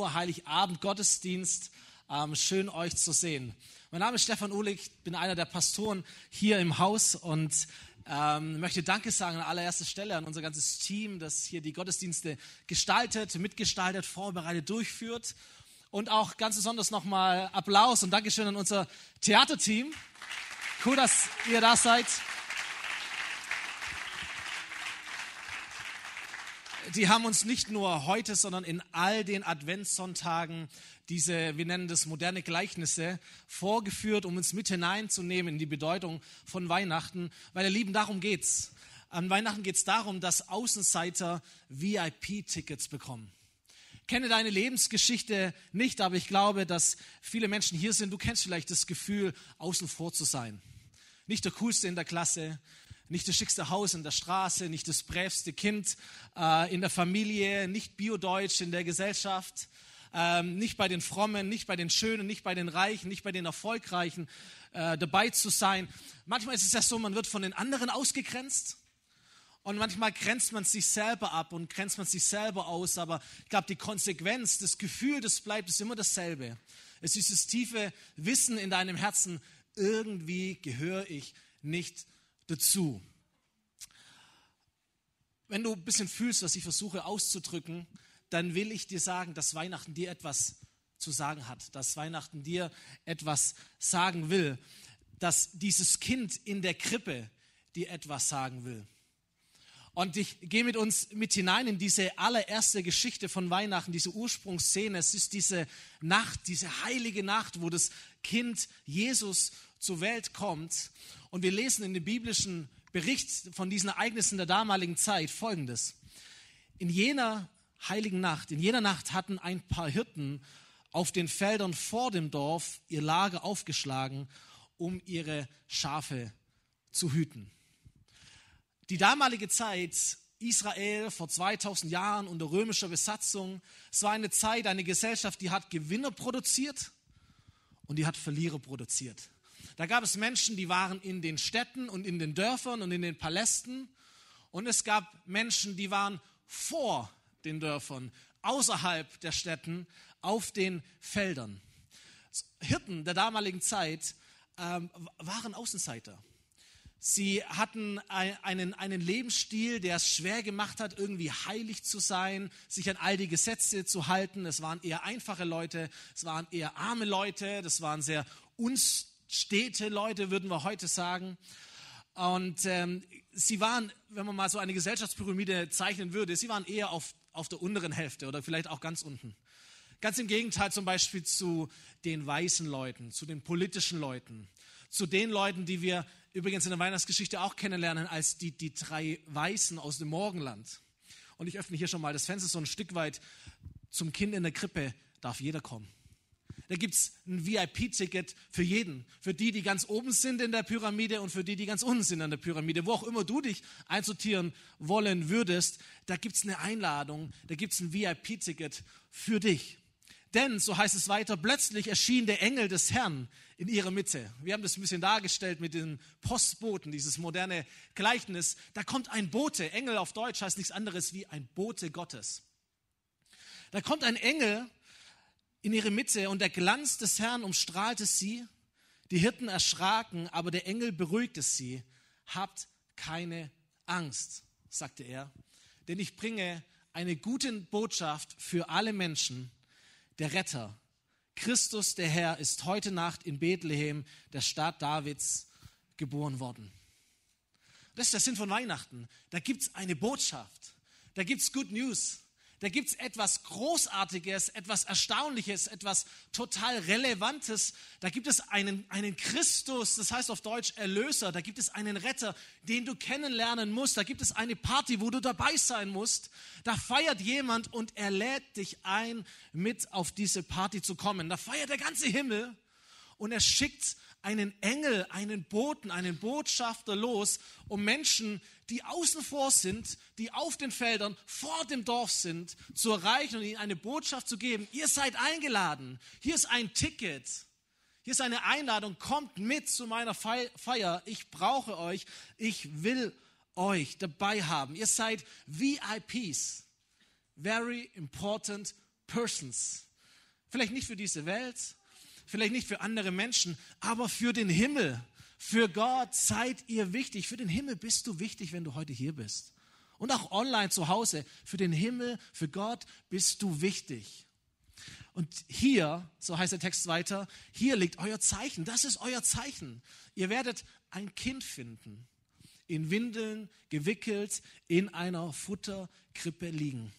Heiligabend Gottesdienst. Ähm, schön euch zu sehen. Mein Name ist Stefan Uhlig, bin einer der Pastoren hier im Haus und ähm, möchte Danke sagen an allererster Stelle an unser ganzes Team, das hier die Gottesdienste gestaltet, mitgestaltet, vorbereitet, durchführt. Und auch ganz besonders nochmal Applaus und Dankeschön an unser Theaterteam. Cool, dass ihr da seid. Die haben uns nicht nur heute, sondern in all den Adventssonntagen diese, wir nennen das moderne Gleichnisse, vorgeführt, um uns mit hineinzunehmen in die Bedeutung von Weihnachten. Weil ihr Lieben, darum geht's. An Weihnachten geht es darum, dass Außenseiter VIP-Tickets bekommen. Kenne deine Lebensgeschichte nicht, aber ich glaube, dass viele Menschen hier sind. Du kennst vielleicht das Gefühl, außen vor zu sein. Nicht der Coolste in der Klasse, nicht das schickste Haus in der Straße, nicht das brävste Kind äh, in der Familie, nicht biodeutsch in der Gesellschaft, ähm, nicht bei den Frommen, nicht bei den Schönen, nicht bei den Reichen, nicht bei den Erfolgreichen äh, dabei zu sein. Manchmal ist es ja so, man wird von den anderen ausgegrenzt. Und manchmal grenzt man sich selber ab und grenzt man sich selber aus, aber ich glaube, die Konsequenz, das Gefühl, das bleibt, ist immer dasselbe. Es ist das tiefe Wissen in deinem Herzen, irgendwie gehöre ich nicht dazu. Wenn du ein bisschen fühlst, was ich versuche auszudrücken, dann will ich dir sagen, dass Weihnachten dir etwas zu sagen hat, dass Weihnachten dir etwas sagen will, dass dieses Kind in der Krippe dir etwas sagen will. Und ich gehe mit uns mit hinein in diese allererste Geschichte von Weihnachten, diese Ursprungsszene. Es ist diese Nacht, diese heilige Nacht, wo das Kind Jesus zur Welt kommt. Und wir lesen in dem biblischen Bericht von diesen Ereignissen der damaligen Zeit folgendes. In jener heiligen Nacht, in jener Nacht hatten ein paar Hirten auf den Feldern vor dem Dorf ihr Lager aufgeschlagen, um ihre Schafe zu hüten. Die damalige Zeit Israel vor 2000 Jahren unter römischer Besatzung, es war eine Zeit, eine Gesellschaft, die hat Gewinner produziert und die hat Verlierer produziert. Da gab es Menschen, die waren in den Städten und in den Dörfern und in den Palästen. Und es gab Menschen, die waren vor den Dörfern, außerhalb der Städten, auf den Feldern. Hirten der damaligen Zeit ähm, waren Außenseiter. Sie hatten einen, einen Lebensstil, der es schwer gemacht hat, irgendwie heilig zu sein, sich an all die Gesetze zu halten. Es waren eher einfache Leute, es waren eher arme Leute, das waren sehr uns Städte-Leute, würden wir heute sagen. Und ähm, sie waren, wenn man mal so eine Gesellschaftspyramide zeichnen würde, sie waren eher auf, auf der unteren Hälfte oder vielleicht auch ganz unten. Ganz im Gegenteil zum Beispiel zu den weißen Leuten, zu den politischen Leuten, zu den Leuten, die wir übrigens in der Weihnachtsgeschichte auch kennenlernen als die, die drei Weißen aus dem Morgenland. Und ich öffne hier schon mal das Fenster so ein Stück weit. Zum Kind in der Krippe darf jeder kommen. Da gibt es ein VIP-Ticket für jeden. Für die, die ganz oben sind in der Pyramide und für die, die ganz unten sind an der Pyramide. Wo auch immer du dich einsortieren wollen würdest, da gibt es eine Einladung, da gibt es ein VIP-Ticket für dich. Denn, so heißt es weiter, plötzlich erschien der Engel des Herrn in ihrer Mitte. Wir haben das ein bisschen dargestellt mit den Postboten, dieses moderne Gleichnis. Da kommt ein Bote. Engel auf Deutsch heißt nichts anderes wie ein Bote Gottes. Da kommt ein Engel in ihre Mitte und der Glanz des Herrn umstrahlte sie. Die Hirten erschraken, aber der Engel beruhigte sie. Habt keine Angst, sagte er, denn ich bringe eine gute Botschaft für alle Menschen. Der Retter, Christus der Herr, ist heute Nacht in Bethlehem, der Stadt Davids, geboren worden. Das ist der Sinn von Weihnachten. Da gibt es eine Botschaft. Da gibt es Good News. Da gibt es etwas Großartiges, etwas Erstaunliches, etwas total Relevantes. Da gibt es einen, einen Christus, das heißt auf Deutsch Erlöser. Da gibt es einen Retter, den du kennenlernen musst. Da gibt es eine Party, wo du dabei sein musst. Da feiert jemand und er lädt dich ein, mit auf diese Party zu kommen. Da feiert der ganze Himmel und er schickt einen Engel, einen Boten, einen Botschafter los, um Menschen, die außen vor sind, die auf den Feldern vor dem Dorf sind, zu erreichen und ihnen eine Botschaft zu geben. Ihr seid eingeladen. Hier ist ein Ticket. Hier ist eine Einladung. Kommt mit zu meiner Feier. Ich brauche euch. Ich will euch dabei haben. Ihr seid VIPs. Very important persons. Vielleicht nicht für diese Welt, vielleicht nicht für andere Menschen, aber für den Himmel. Für Gott seid ihr wichtig. Für den Himmel bist du wichtig, wenn du heute hier bist. Und auch online zu Hause. Für den Himmel, für Gott bist du wichtig. Und hier, so heißt der Text weiter, hier liegt euer Zeichen. Das ist euer Zeichen. Ihr werdet ein Kind finden, in Windeln gewickelt, in einer Futterkrippe liegen.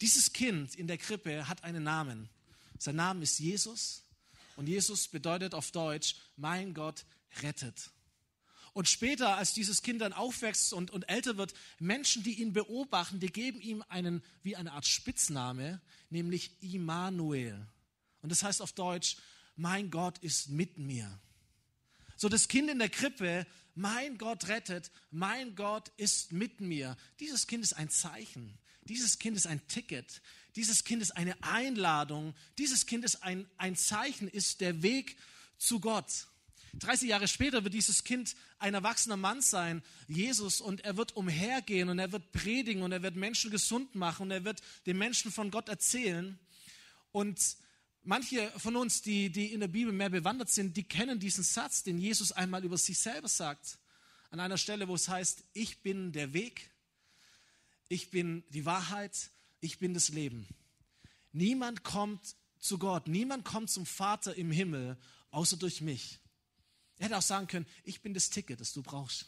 Dieses Kind in der Krippe hat einen Namen. Sein Name ist Jesus und Jesus bedeutet auf Deutsch, mein Gott rettet. Und später, als dieses Kind dann aufwächst und, und älter wird, Menschen, die ihn beobachten, die geben ihm einen, wie eine Art Spitzname, nämlich Immanuel. Und das heißt auf Deutsch, mein Gott ist mit mir. So das Kind in der Krippe, mein Gott rettet, mein Gott ist mit mir. Dieses Kind ist ein Zeichen. Dieses Kind ist ein Ticket. Dieses Kind ist eine Einladung. Dieses Kind ist ein, ein Zeichen, ist der Weg zu Gott. 30 Jahre später wird dieses Kind ein erwachsener Mann sein, Jesus, und er wird umhergehen und er wird predigen und er wird Menschen gesund machen und er wird den Menschen von Gott erzählen. Und manche von uns, die, die in der Bibel mehr bewandert sind, die kennen diesen Satz, den Jesus einmal über sich selber sagt. An einer Stelle, wo es heißt, ich bin der Weg, ich bin die Wahrheit, ich bin das Leben. Niemand kommt zu Gott, niemand kommt zum Vater im Himmel, außer durch mich. Er hätte auch sagen können, ich bin das Ticket, das du brauchst.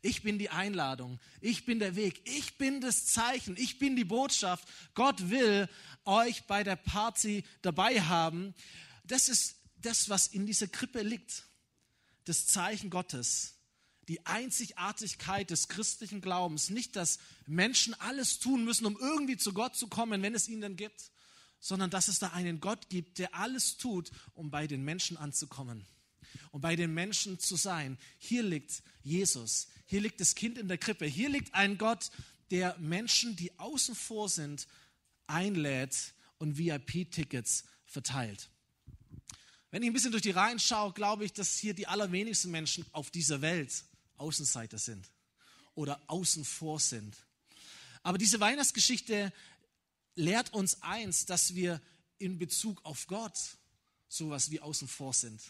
Ich bin die Einladung, ich bin der Weg, ich bin das Zeichen, ich bin die Botschaft. Gott will euch bei der Party dabei haben. Das ist das, was in dieser Krippe liegt. Das Zeichen Gottes die Einzigartigkeit des christlichen Glaubens. Nicht, dass Menschen alles tun müssen, um irgendwie zu Gott zu kommen, wenn es ihn denn gibt, sondern dass es da einen Gott gibt, der alles tut, um bei den Menschen anzukommen um bei den Menschen zu sein. Hier liegt Jesus, hier liegt das Kind in der Krippe, hier liegt ein Gott, der Menschen, die außen vor sind, einlädt und VIP-Tickets verteilt. Wenn ich ein bisschen durch die Reihen schaue, glaube ich, dass hier die allerwenigsten Menschen auf dieser Welt Außenseiter sind oder außen vor sind. Aber diese Weihnachtsgeschichte lehrt uns eins, dass wir in Bezug auf Gott sowas wie außen vor sind.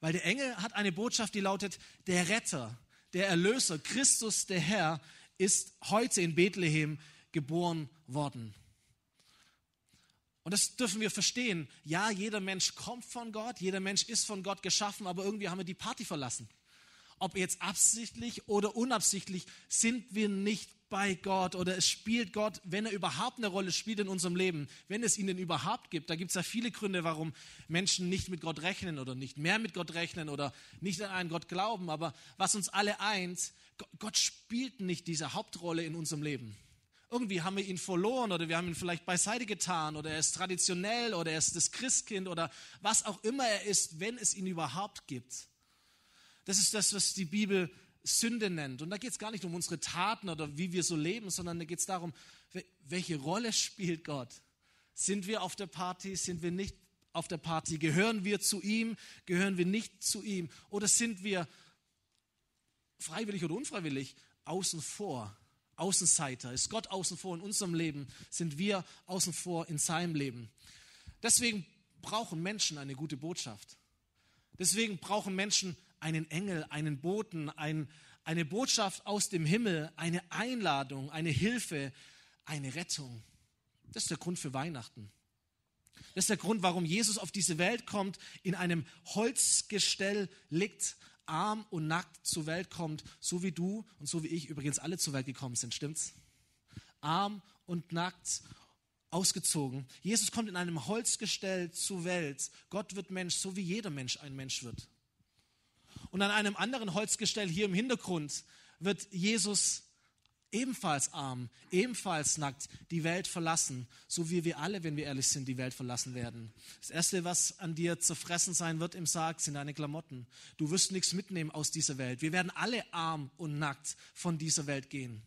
Weil der Engel hat eine Botschaft, die lautet, der Retter, der Erlöser, Christus der Herr, ist heute in Bethlehem geboren worden. Und das dürfen wir verstehen. Ja, jeder Mensch kommt von Gott, jeder Mensch ist von Gott geschaffen, aber irgendwie haben wir die Party verlassen. Ob jetzt absichtlich oder unabsichtlich, sind wir nicht bei Gott oder es spielt Gott, wenn er überhaupt eine Rolle spielt in unserem Leben, wenn es ihn denn überhaupt gibt. Da gibt es ja viele Gründe, warum Menschen nicht mit Gott rechnen oder nicht mehr mit Gott rechnen oder nicht an einen Gott glauben. Aber was uns alle eint, Gott spielt nicht diese Hauptrolle in unserem Leben. Irgendwie haben wir ihn verloren oder wir haben ihn vielleicht beiseite getan oder er ist traditionell oder er ist das Christkind oder was auch immer er ist, wenn es ihn überhaupt gibt. Das ist das, was die Bibel Sünde nennt. Und da geht es gar nicht um unsere Taten oder wie wir so leben, sondern da geht es darum, welche Rolle spielt Gott? Sind wir auf der Party? Sind wir nicht auf der Party? Gehören wir zu ihm? Gehören wir nicht zu ihm? Oder sind wir freiwillig oder unfreiwillig außen vor? Außenseiter? Ist Gott außen vor in unserem Leben? Sind wir außen vor in seinem Leben? Deswegen brauchen Menschen eine gute Botschaft. Deswegen brauchen Menschen einen Engel, einen Boten, ein, eine Botschaft aus dem Himmel, eine Einladung, eine Hilfe, eine Rettung. Das ist der Grund für Weihnachten. Das ist der Grund, warum Jesus auf diese Welt kommt, in einem Holzgestell liegt, arm und nackt zur Welt kommt, so wie du und so wie ich übrigens alle zur Welt gekommen sind, stimmt's? Arm und nackt, ausgezogen. Jesus kommt in einem Holzgestell zur Welt. Gott wird Mensch, so wie jeder Mensch ein Mensch wird. Und an einem anderen Holzgestell hier im Hintergrund wird Jesus ebenfalls arm, ebenfalls nackt die Welt verlassen, so wie wir alle, wenn wir ehrlich sind, die Welt verlassen werden. Das Erste, was an dir zerfressen sein wird im Sarg, sind deine Klamotten. Du wirst nichts mitnehmen aus dieser Welt. Wir werden alle arm und nackt von dieser Welt gehen.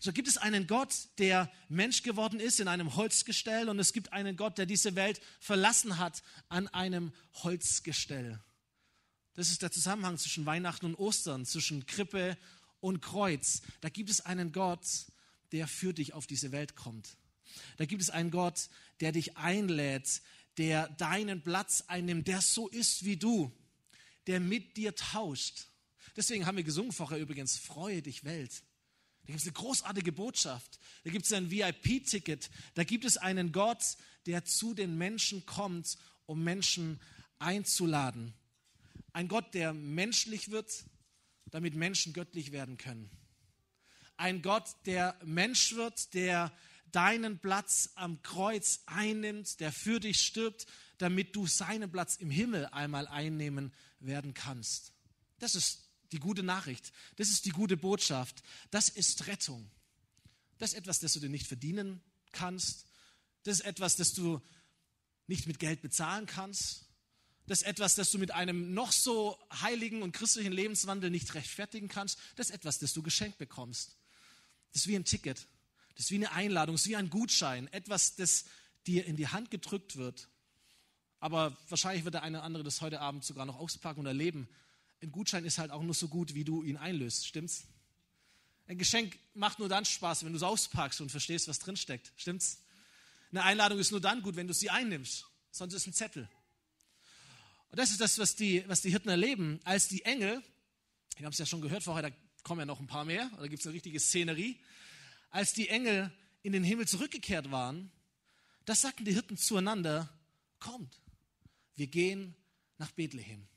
So gibt es einen Gott, der Mensch geworden ist in einem Holzgestell und es gibt einen Gott, der diese Welt verlassen hat an einem Holzgestell. Das ist der Zusammenhang zwischen Weihnachten und Ostern, zwischen Krippe und Kreuz. Da gibt es einen Gott, der für dich auf diese Welt kommt. Da gibt es einen Gott, der dich einlädt, der deinen Platz einnimmt, der so ist wie du, der mit dir tauscht. Deswegen haben wir gesungen vorher übrigens, freue dich Welt. Da gibt es eine großartige Botschaft. Da gibt es ein VIP-Ticket. Da gibt es einen Gott, der zu den Menschen kommt, um Menschen einzuladen. Ein Gott, der menschlich wird, damit Menschen göttlich werden können. Ein Gott, der Mensch wird, der deinen Platz am Kreuz einnimmt, der für dich stirbt, damit du seinen Platz im Himmel einmal einnehmen werden kannst. Das ist die gute Nachricht. Das ist die gute Botschaft. Das ist Rettung. Das ist etwas, das du dir nicht verdienen kannst. Das ist etwas, das du nicht mit Geld bezahlen kannst. Das ist etwas, das du mit einem noch so heiligen und christlichen Lebenswandel nicht rechtfertigen kannst. Das ist etwas, das du geschenkt bekommst. Das ist wie ein Ticket. Das ist wie eine Einladung. Das ist wie ein Gutschein. Etwas, das dir in die Hand gedrückt wird. Aber wahrscheinlich wird der eine oder andere das heute Abend sogar noch auspacken und erleben. Ein Gutschein ist halt auch nur so gut, wie du ihn einlöst. Stimmt's? Ein Geschenk macht nur dann Spaß, wenn du es auspackst und verstehst, was drinsteckt. Stimmt's? Eine Einladung ist nur dann gut, wenn du sie einnimmst. Sonst ist es ein Zettel. Und das ist das, was die, was die Hirten erleben, als die Engel, wir haben es ja schon gehört vorher, da kommen ja noch ein paar mehr, da gibt es eine richtige Szenerie, als die Engel in den Himmel zurückgekehrt waren, das sagten die Hirten zueinander, kommt, wir gehen nach Bethlehem.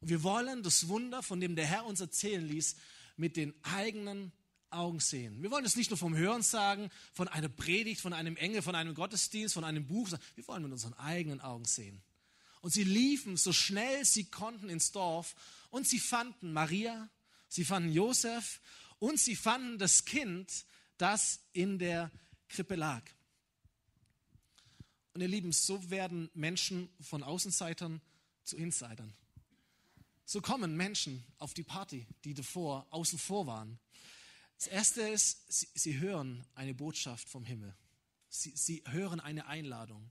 Und wir wollen das Wunder, von dem der Herr uns erzählen ließ, mit den eigenen Augen sehen. Wir wollen es nicht nur vom Hören sagen, von einer Predigt, von einem Engel, von einem Gottesdienst, von einem Buch, wir wollen mit unseren eigenen Augen sehen. Und sie liefen so schnell sie konnten ins Dorf und sie fanden Maria, sie fanden Josef und sie fanden das Kind, das in der Krippe lag. Und ihr Lieben, so werden Menschen von Außenseitern zu Insidern. So kommen Menschen auf die Party, die davor außen vor waren. Das Erste ist, sie, sie hören eine Botschaft vom Himmel. Sie, sie hören eine Einladung.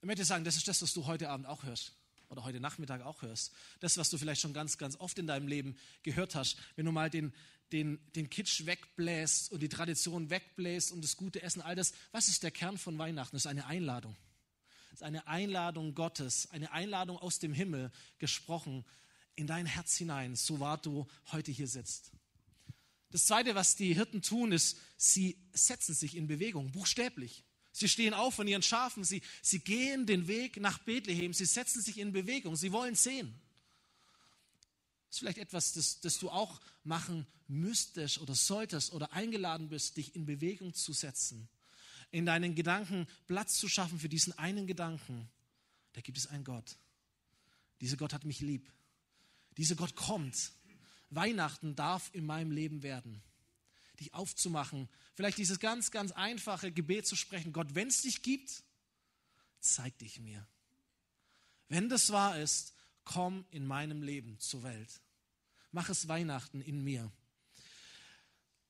Ich möchte sagen, das ist das, was du heute Abend auch hörst oder heute Nachmittag auch hörst. Das, was du vielleicht schon ganz, ganz oft in deinem Leben gehört hast. Wenn du mal den, den, den Kitsch wegbläst und die Tradition wegbläst und das gute Essen, all das. Was ist der Kern von Weihnachten? Das ist eine Einladung. Es ist eine Einladung Gottes, eine Einladung aus dem Himmel gesprochen in dein Herz hinein, so wahr du heute hier sitzt. Das Zweite, was die Hirten tun, ist, sie setzen sich in Bewegung, buchstäblich. Sie stehen auf von ihren Schafen, sie, sie gehen den Weg nach Bethlehem, sie setzen sich in Bewegung, sie wollen sehen. Das ist vielleicht etwas, das, das du auch machen müsstest oder solltest oder eingeladen bist, dich in Bewegung zu setzen in deinen Gedanken Platz zu schaffen für diesen einen Gedanken. Da gibt es einen Gott. Dieser Gott hat mich lieb. Dieser Gott kommt. Weihnachten darf in meinem Leben werden. Dich aufzumachen, vielleicht dieses ganz, ganz einfache Gebet zu sprechen. Gott, wenn es dich gibt, zeig dich mir. Wenn das wahr ist, komm in meinem Leben zur Welt. Mach es Weihnachten in mir.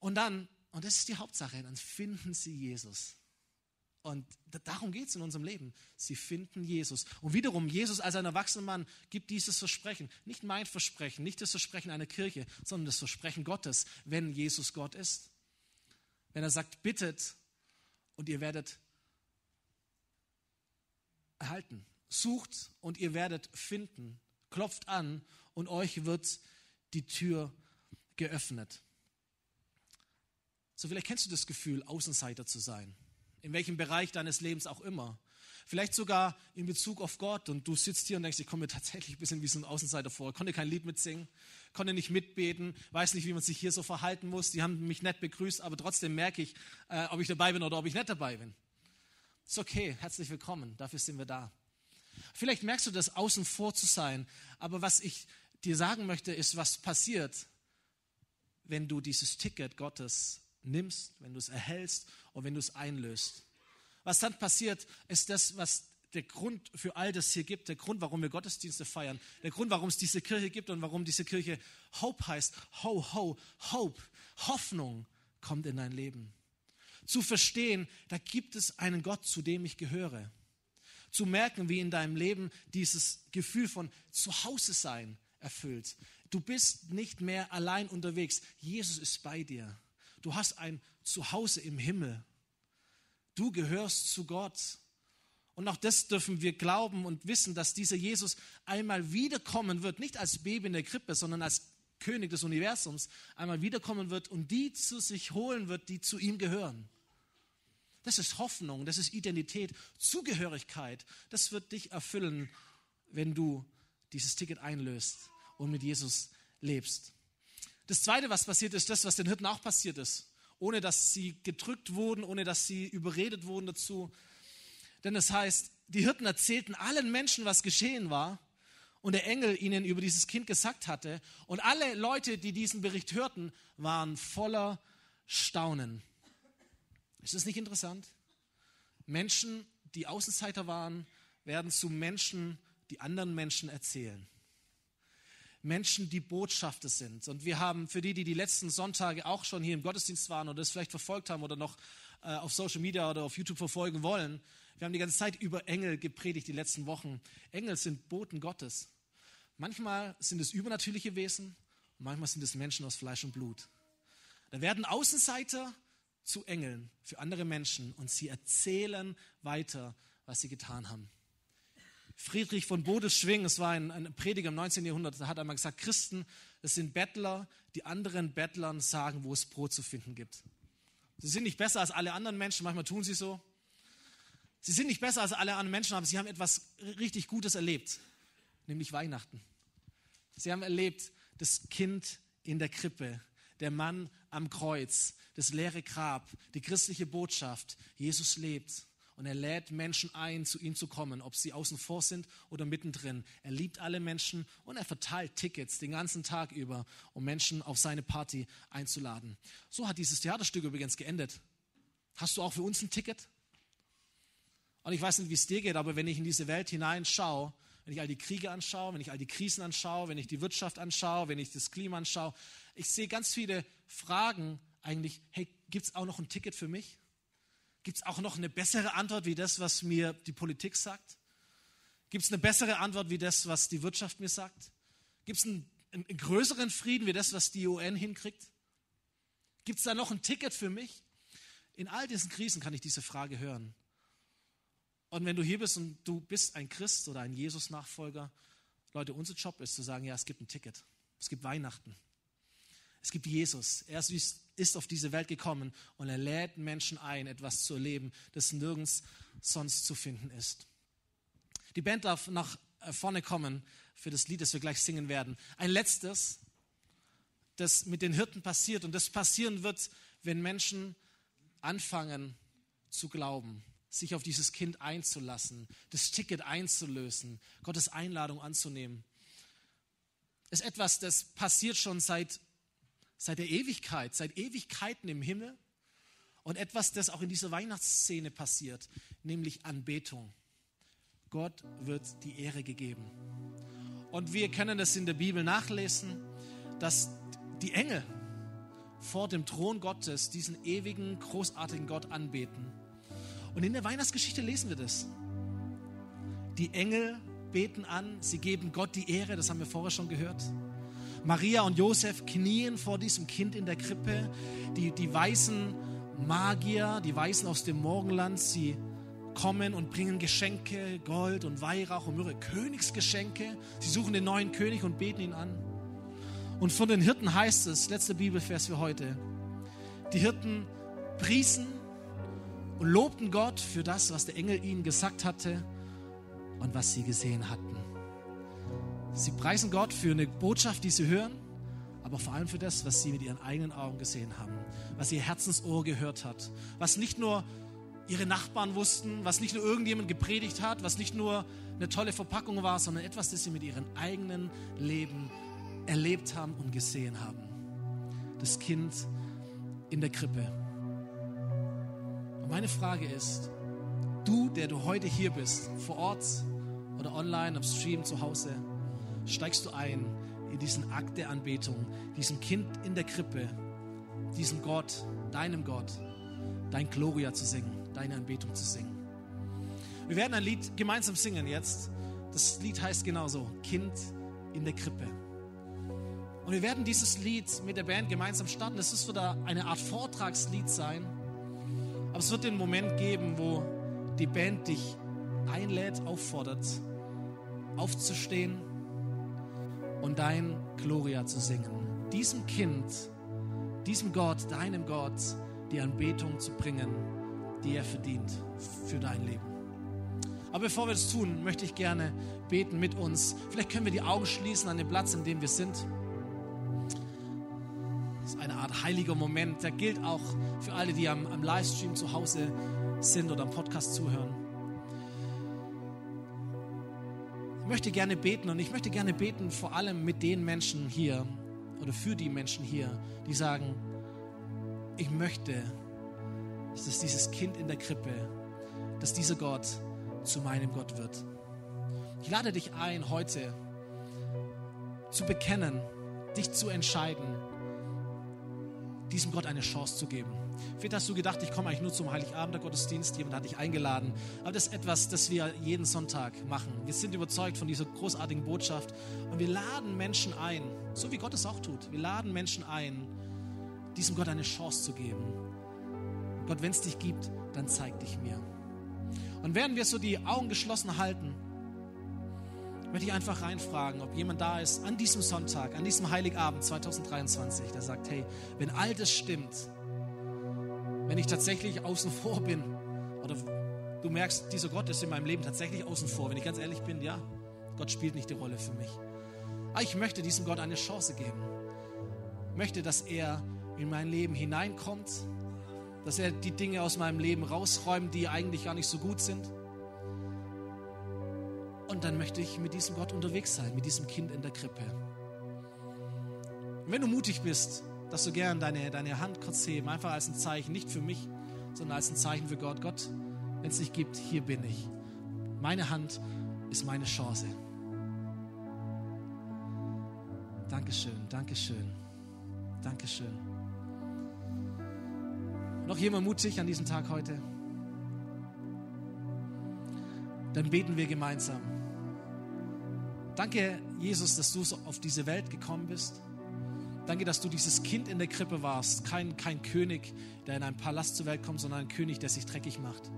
Und dann, und das ist die Hauptsache, dann finden sie Jesus. Und darum geht es in unserem Leben. Sie finden Jesus. Und wiederum, Jesus als ein erwachsener Mann gibt dieses Versprechen. Nicht mein Versprechen, nicht das Versprechen einer Kirche, sondern das Versprechen Gottes, wenn Jesus Gott ist. Wenn er sagt, bittet und ihr werdet erhalten. Sucht und ihr werdet finden. Klopft an und euch wird die Tür geöffnet. So vielleicht kennst du das Gefühl, Außenseiter zu sein in welchem Bereich deines Lebens auch immer. Vielleicht sogar in Bezug auf Gott und du sitzt hier und denkst, ich komme mir tatsächlich ein bisschen wie so ein Außenseiter vor. Konnte kein Lied mitsingen, konnte nicht mitbeten, weiß nicht, wie man sich hier so verhalten muss. Die haben mich nett begrüßt, aber trotzdem merke ich, äh, ob ich dabei bin oder ob ich nicht dabei bin. Ist okay, herzlich willkommen, dafür sind wir da. Vielleicht merkst du das, außen vor zu sein, aber was ich dir sagen möchte, ist, was passiert, wenn du dieses Ticket Gottes nimmst, wenn du es erhältst und wenn du es einlöst. Was dann passiert, ist das, was der Grund für all das hier gibt, der Grund, warum wir Gottesdienste feiern, der Grund, warum es diese Kirche gibt und warum diese Kirche Hope heißt. Ho, ho, Hope, Hoffnung kommt in dein Leben. Zu verstehen, da gibt es einen Gott, zu dem ich gehöre. Zu merken, wie in deinem Leben dieses Gefühl von Zuhause sein erfüllt. Du bist nicht mehr allein unterwegs. Jesus ist bei dir. Du hast ein Zuhause im Himmel. du gehörst zu Gott. Und auch das dürfen wir glauben und wissen, dass dieser Jesus einmal wiederkommen wird, nicht als Baby in der Krippe, sondern als König des Universums, einmal wiederkommen wird und die zu sich holen wird, die zu ihm gehören. Das ist Hoffnung, das ist Identität, Zugehörigkeit. Das wird dich erfüllen, wenn du dieses Ticket einlöst und mit Jesus lebst. Das Zweite, was passiert ist, das, was den Hirten auch passiert ist, ohne dass sie gedrückt wurden, ohne dass sie überredet wurden dazu. Denn es das heißt, die Hirten erzählten allen Menschen, was geschehen war und der Engel ihnen über dieses Kind gesagt hatte. Und alle Leute, die diesen Bericht hörten, waren voller Staunen. Ist das nicht interessant? Menschen, die Außenseiter waren, werden zu Menschen, die anderen Menschen erzählen. Menschen, die Botschafter sind. Und wir haben für die, die die letzten Sonntage auch schon hier im Gottesdienst waren oder das vielleicht verfolgt haben oder noch äh, auf Social Media oder auf YouTube verfolgen wollen, wir haben die ganze Zeit über Engel gepredigt die letzten Wochen. Engel sind Boten Gottes. Manchmal sind es übernatürliche Wesen, manchmal sind es Menschen aus Fleisch und Blut. Da werden Außenseiter zu Engeln für andere Menschen und sie erzählen weiter, was sie getan haben. Friedrich von Bodeschwing, es war ein, ein Prediger im 19. Jahrhundert, der hat einmal gesagt, Christen, das sind Bettler, die anderen Bettlern sagen, wo es Brot zu finden gibt. Sie sind nicht besser als alle anderen Menschen, manchmal tun sie so. Sie sind nicht besser als alle anderen Menschen, aber sie haben etwas richtig Gutes erlebt, nämlich Weihnachten. Sie haben erlebt, das Kind in der Krippe, der Mann am Kreuz, das leere Grab, die christliche Botschaft, Jesus lebt. Und er lädt Menschen ein, zu ihm zu kommen, ob sie außen vor sind oder mittendrin. Er liebt alle Menschen und er verteilt Tickets den ganzen Tag über, um Menschen auf seine Party einzuladen. So hat dieses Theaterstück übrigens geendet. Hast du auch für uns ein Ticket? Und ich weiß nicht, wie es dir geht, aber wenn ich in diese Welt hineinschaue, wenn ich all die Kriege anschaue, wenn ich all die Krisen anschaue, wenn ich die Wirtschaft anschaue, wenn ich das Klima anschaue, ich sehe ganz viele Fragen eigentlich, hey, gibt es auch noch ein Ticket für mich? Gibt es auch noch eine bessere Antwort wie das, was mir die Politik sagt? Gibt es eine bessere Antwort wie das, was die Wirtschaft mir sagt? Gibt es einen, einen, größeren Frieden wie das, was die UN hinkriegt? Gibt es da noch ein Ticket für mich? In all diesen Krisen kann ich diese Frage hören. Und wenn du hier bist und du bist ein Christ oder ein Jesus-Nachfolger, Leute, unser Job ist zu sagen, ja, es gibt ein Ticket. Es gibt Weihnachten. Es gibt Jesus. Er ist auf diese Welt gekommen und er lädt Menschen ein, etwas zu erleben, das nirgends sonst zu finden ist. Die Band darf nach vorne kommen für das Lied, das wir gleich singen werden. Ein letztes, das mit den Hirten passiert und das passieren wird, wenn Menschen anfangen zu glauben sich auf dieses Kind einzulassen, das Ticket einzulösen, Gottes Einladung anzunehmen. Ist etwas, das passiert schon seit, seit der Ewigkeit, seit Ewigkeiten im Himmel und etwas, das auch in dieser Weihnachtsszene passiert, nämlich Anbetung. Gott wird die Ehre gegeben. Und wir können das in der Bibel nachlesen, dass die Engel vor dem Thron Gottes diesen ewigen, großartigen Gott anbeten. Und in der Weihnachtsgeschichte lesen wir das. Die Engel beten an, sie geben Gott die Ehre, das haben wir vorher schon gehört. Maria und Josef knien vor diesem Kind in der Krippe. Die, die weißen Magier, die Weißen aus dem Morgenland, sie kommen und bringen Geschenke, Gold und Weihrauch und Myrrhe, Königsgeschenke. Sie suchen den neuen König und beten ihn an. Und von den Hirten heißt es, letzter Bibelvers für heute, die Hirten priesen und lobten Gott für das, was der Engel ihnen gesagt hatte und was sie gesehen hatten. Sie preisen Gott für eine Botschaft, die sie hören, aber vor allem für das, was sie mit ihren eigenen Augen gesehen haben, was ihr Herzensohr gehört hat, was nicht nur ihre Nachbarn wussten, was nicht nur irgendjemand gepredigt hat, was nicht nur eine tolle Verpackung war, sondern etwas, das sie mit ihrem eigenen Leben erlebt haben und gesehen haben. Das Kind in der Krippe. Meine Frage ist, du, der du heute hier bist, vor Ort oder online, am Stream, zu Hause, steigst du ein in diesen Akt der Anbetung, diesem Kind in der Krippe, diesem Gott, deinem Gott, dein Gloria zu singen, deine Anbetung zu singen. Wir werden ein Lied gemeinsam singen jetzt. Das Lied heißt genauso, Kind in der Krippe. Und wir werden dieses Lied mit der Band gemeinsam starten. Es wird eine Art Vortragslied sein Aber es wird den Moment geben, wo die Band dich einlädt, auffordert, aufzustehen und dein Gloria zu singen. Diesem Kind, diesem Gott, deinem Gott, die Anbetung zu bringen, die er verdient für dein Leben. Aber bevor wir das tun, möchte ich gerne beten mit uns. Vielleicht können wir die Augen schließen an dem Platz, in dem wir sind. Das ist eine Art heiliger Moment. Der gilt auch für alle, die am, am Livestream zu Hause sind oder am Podcast zuhören. Möchte gerne beten und ich möchte gerne beten vor allem mit den Menschen hier oder für die Menschen hier, die sagen, ich möchte, dass dieses Kind in der Krippe, dass dieser Gott zu meinem Gott wird. Ich lade dich ein, heute zu bekennen, dich zu entscheiden, diesem Gott eine Chance zu geben. Vielleicht hast du gedacht, ich komme eigentlich nur zum Heiligabend der Gottesdienst, jemand hat dich eingeladen. Aber das ist etwas, das wir jeden Sonntag machen. Wir sind überzeugt von dieser großartigen Botschaft und wir laden Menschen ein, so wie Gott es auch tut. Wir laden Menschen ein, diesem Gott eine Chance zu geben. Gott, wenn es dich gibt, dann zeig dich mir. Und während wir so die Augen geschlossen halten, möchte ich einfach reinfragen, ob jemand da ist an diesem Sonntag, an diesem Heiligabend 2023, der sagt, hey, wenn all das stimmt, wenn ich tatsächlich außen vor bin, oder du merkst, dieser Gott ist in meinem Leben tatsächlich außen vor, wenn ich ganz ehrlich bin, ja, Gott spielt nicht die Rolle für mich. Aber ich möchte diesem Gott eine Chance geben. Ich möchte, dass er in mein Leben hineinkommt, dass er die Dinge aus meinem Leben rausräumt, die eigentlich gar nicht so gut sind. Und dann möchte ich mit diesem Gott unterwegs sein, mit diesem Kind in der Krippe. Und wenn du mutig bist, dass du gern deine, deine Hand kurz heben, einfach als ein Zeichen, nicht für mich, sondern als ein Zeichen für Gott. Gott, wenn es dich gibt, hier bin ich. Meine Hand ist meine Chance. Dankeschön, Dankeschön, Dankeschön. Noch jemand mutig an diesem Tag heute? Dann beten wir gemeinsam. Danke, Jesus, dass du auf diese Welt gekommen bist. Danke, dass du dieses Kind in der Krippe warst. Kein, kein König, der in einem Palast zur Welt kommt, sondern ein König, der sich dreckig macht.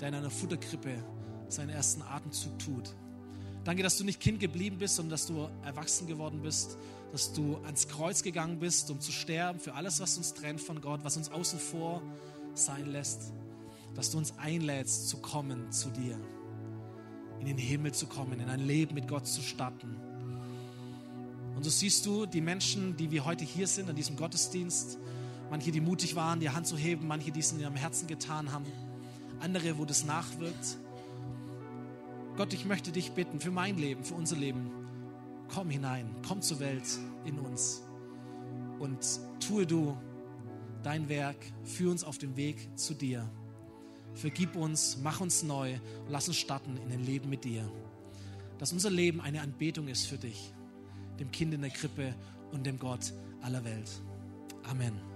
Der in einer Futterkrippe seinen ersten Atemzug tut. Danke, dass du nicht Kind geblieben bist, sondern dass du erwachsen geworden bist, dass du ans Kreuz gegangen bist, um zu sterben für alles, was uns trennt von Gott, was uns außen vor sein lässt, dass du uns einlädst zu kommen zu dir, in den Himmel zu kommen, in ein Leben mit Gott zu starten. Und so siehst du die Menschen, die wir heute hier sind, an diesem Gottesdienst, manche, die mutig waren, die Hand zu heben, manche, die es in ihrem Herzen getan haben, andere, wo das nachwirkt. Gott, ich möchte dich bitten für mein Leben, für unser Leben. Komm hinein, komm zur Welt in uns und tue du dein Werk, führ uns auf dem Weg zu dir. Vergib uns, mach uns neu lass uns starten in ein Leben mit dir. Dass unser Leben eine Anbetung ist für dich, dem Kind in der Krippe und dem Gott aller Welt. Amen.